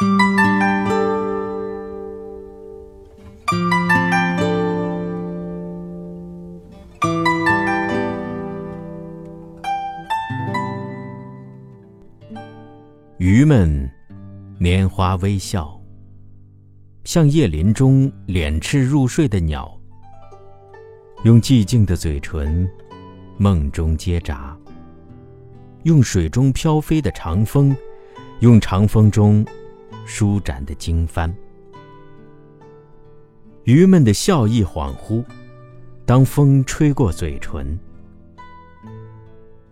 鱼们拈花微笑，像夜林中敛翅入睡的鸟，用寂静的嘴唇梦中结扎，用水中飘飞的长风，用长风中舒展的经幡。鱼们的笑意恍惚，当风吹过嘴唇。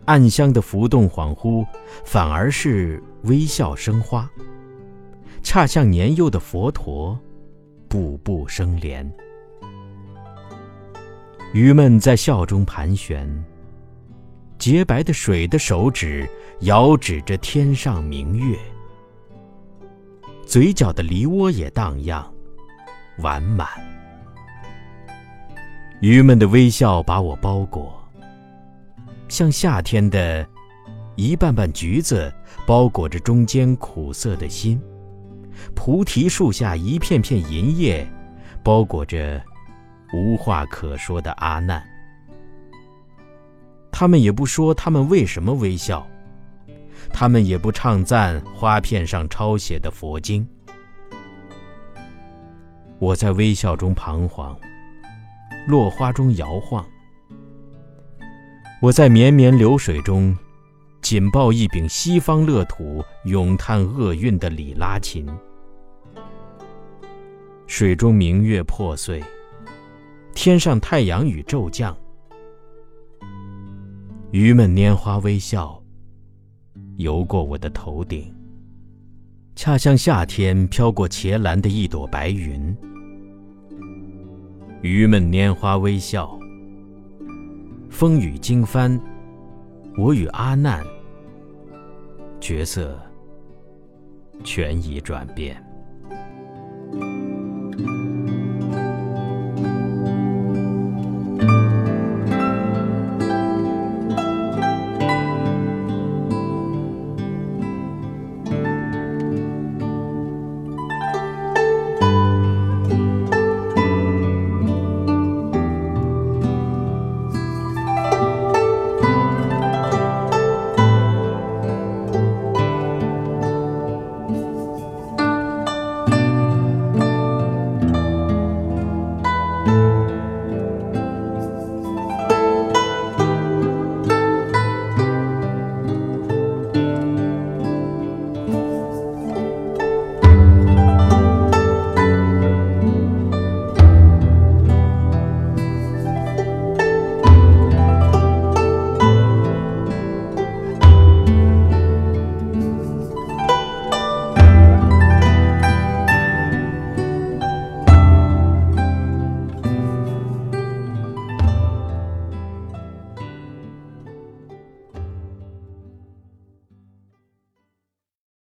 暗香的浮动恍惚，反而是微笑生花，恰像年幼的佛陀，步步生莲。鱼们在笑中盘旋，洁白的水的手指遥指着天上明月，嘴角的梨涡也荡漾，完满。鱼们的微笑把我包裹。像夏天的一瓣瓣橘子，包裹着中间苦涩的心；菩提树下一片片银叶，包裹着无话可说的阿难。他们也不说他们为什么微笑，他们也不唱赞花片上抄写的佛经。我在微笑中彷徨，落花中摇晃。我在绵绵流水中，紧抱一柄西方乐土咏叹厄运的里拉琴。水中明月破碎，天上太阳雨骤降。鱼们拈花微笑，游过我的头顶，恰像夏天飘过茄蓝的一朵白云。鱼们拈花微笑。风雨经幡，我与阿难角色全已转变。